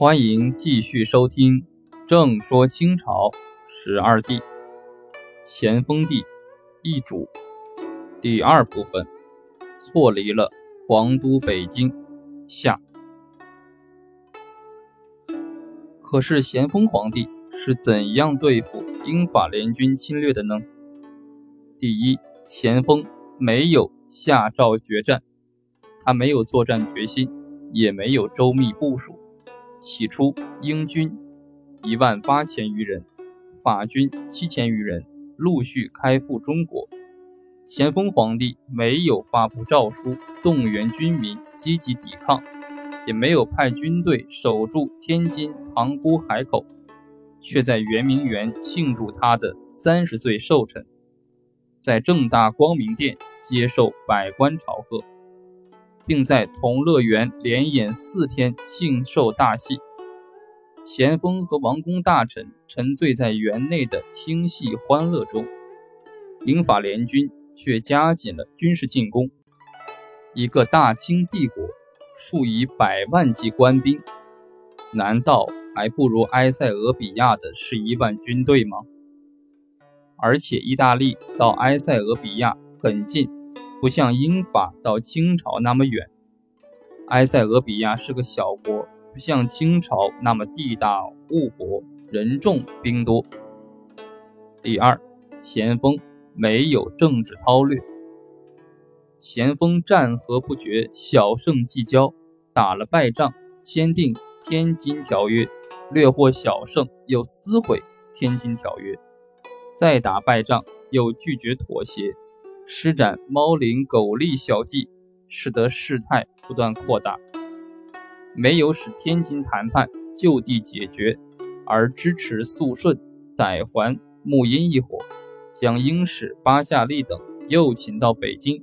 欢迎继续收听《正说清朝十二帝》，咸丰帝易主第二部分，错离了皇都北京下。可是咸丰皇帝是怎样对付英法联军侵略的呢？第一，咸丰没有下诏决战，他没有作战决心，也没有周密部署。起初，英军一万八千余人，法军七千余人陆续开赴中国。咸丰皇帝没有发布诏书动员军民积极抵抗，也没有派军队守住天津塘沽海口，却在圆明园庆祝他的三十岁寿辰，在正大光明殿接受百官朝贺。并在同乐园连演四天庆寿大戏，咸丰和王公大臣沉醉在园内的听戏欢乐中，英法联军却加紧了军事进攻。一个大清帝国，数以百万计官兵，难道还不如埃塞俄比亚的十一万军队吗？而且意大利到埃塞俄比亚很近。不像英法到清朝那么远，埃塞俄比亚是个小国，不像清朝那么地大物博、人众兵多。第二，咸丰没有政治韬略。咸丰战和不绝，小胜即交，打了败仗，签订《天津条约》，略获小胜，又撕毁《天津条约》，再打败仗，又拒绝妥协。施展猫灵狗俪小计，使得事态不断扩大，没有使天津谈判就地解决，而支持肃顺、载桓、穆荫一伙，将英使巴夏利等诱请到北京，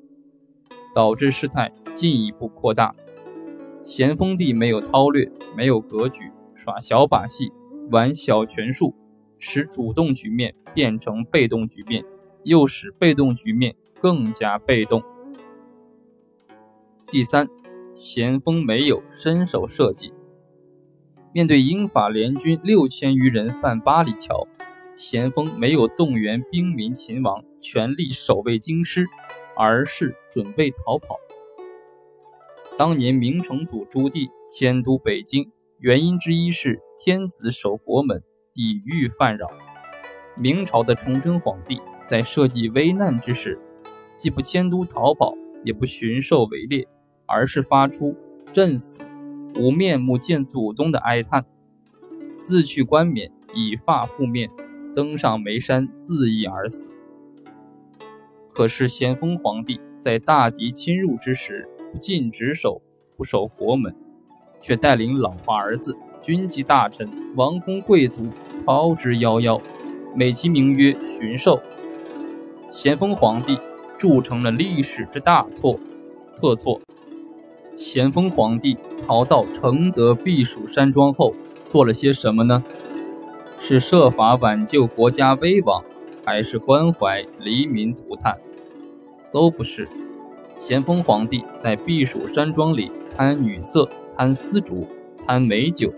导致事态进一步扩大。咸丰帝没有韬略，没有格局，耍小把戏，玩小权术，使主动局面变成被动局面，又使被动局面。更加被动。第三，咸丰没有伸手设计。面对英法联军六千余人犯八里桥，咸丰没有动员兵民勤王全力守卫京师，而是准备逃跑。当年明成祖朱棣迁都北京，原因之一是天子守国门，抵御犯扰。明朝的崇祯皇帝在设计危难之时。既不迁都逃跑，也不巡狩围猎，而是发出“朕死，无面目见祖宗”的哀叹，自去冠冕，以发覆面，登上眉山自缢而死。可是咸丰皇帝在大敌侵入之时，不尽职守，不守国门，却带领老婆儿子、军机大臣、王公贵族逃之夭夭，美其名曰巡狩。咸丰皇帝。铸成了历史之大错特错。咸丰皇帝逃到承德避暑山庄后，做了些什么呢？是设法挽救国家危亡，还是关怀黎民涂炭？都不是。咸丰皇帝在避暑山庄里贪女色、贪丝竹、贪美酒、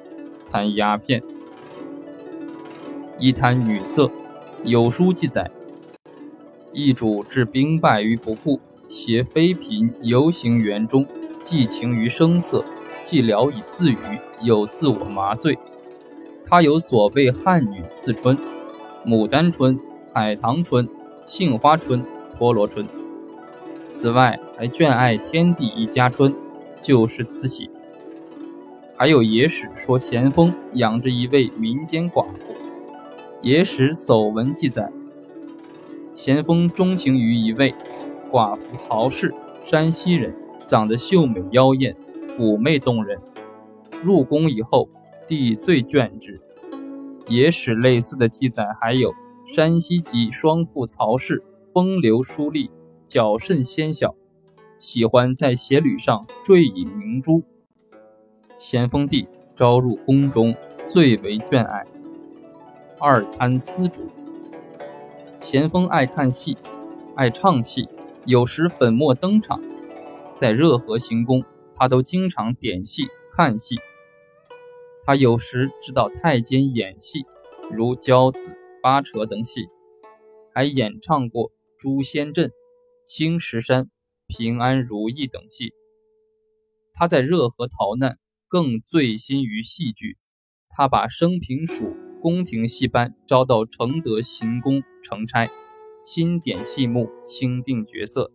贪鸦片。一贪女色，有书记载。易主置兵败于不顾，携妃嫔游行园中，寄情于声色，既聊以自娱，有自我麻醉。他有所谓汉女四春：牡丹春、海棠春、杏花春、菠萝春。此外，还眷爱天地一家春，就是慈禧。还有野史说咸丰养着一位民间寡妇，野史走文记载。咸丰钟情于一位寡妇曹氏，山西人，长得秀美妖艳，妩媚动人。入宫以后，帝最眷之。野史类似的记载还有：山西籍双妇曹氏，风流淑丽，脚甚纤小，喜欢在鞋履上缀以明珠。咸丰帝招入宫中，最为眷爱。二贪丝竹。咸丰爱看戏，爱唱戏，有时粉墨登场。在热河行宫，他都经常点戏看戏。他有时指导太监演戏，如《娇子》《八扯》等戏，还演唱过《诛仙阵》《青石山》《平安如意》等戏。他在热河逃难，更醉心于戏剧。他把生平署宫廷戏班招到承德行宫承差，钦点戏目，钦定角色。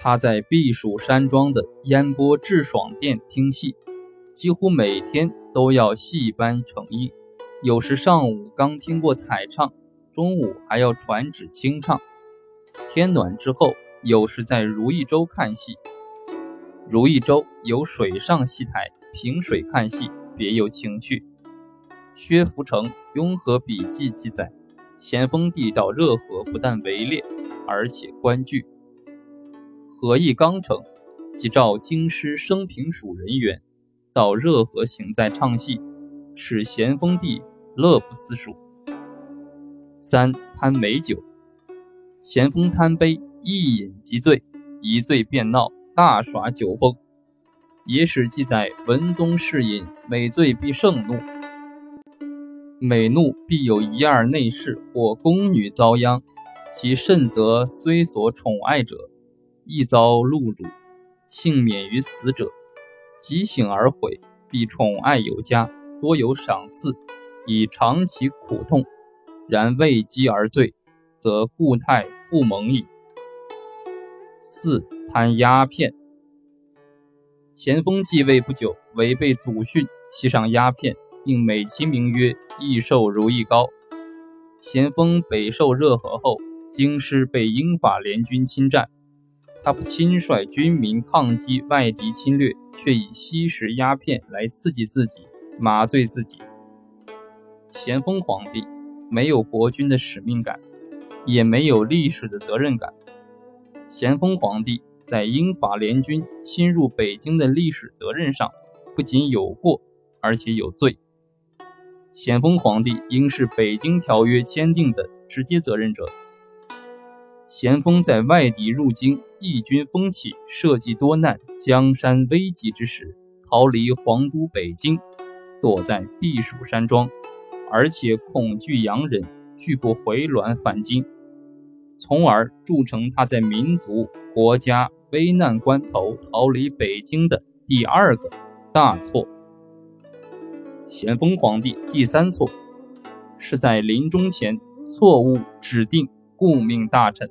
他在避暑山庄的烟波致爽殿听戏。几乎每天都要戏班成衣，有时上午刚听过彩唱，中午还要传旨清唱。天暖之后，有时在如意洲看戏。如意洲有水上戏台，平水看戏别有情趣。薛福成《雍和笔记》记载，咸丰帝到热河不但围猎，而且观剧。和议刚成，即召京师升平署人员。到热河行在唱戏，使咸丰帝乐不思蜀。三贪美酒，咸丰贪杯，一饮即醉，一醉便闹，大耍酒疯。野史记载，文宗嗜饮，每醉必盛怒，每怒必有一二内侍或宫女遭殃，其甚则虽所宠爱者，亦遭戮辱，幸免于死者。即醒而悔，必宠爱有加，多有赏赐，以偿其苦痛。然未饥而醉，则故态复萌矣。四贪鸦片。咸丰继位不久，违背祖训，吸上鸦片，并美其名曰“益寿如意膏”。咸丰北狩热河后，京师被英法联军侵占。他不亲率军民抗击外敌侵略，却以吸食鸦片来刺激自己、麻醉自己。咸丰皇帝没有国君的使命感，也没有历史的责任感。咸丰皇帝在英法联军侵入北京的历史责任上，不仅有过，而且有罪。咸丰皇帝应是《北京条约》签订的直接责任者。咸丰在外敌入京、义军风起、社稷多难、江山危急之时，逃离皇都北京，躲在避暑山庄，而且恐惧洋人，拒不回銮返京，从而铸成他在民族国家危难关头逃离北京的第二个大错。咸丰皇帝第三错，是在临终前错误指定顾命大臣。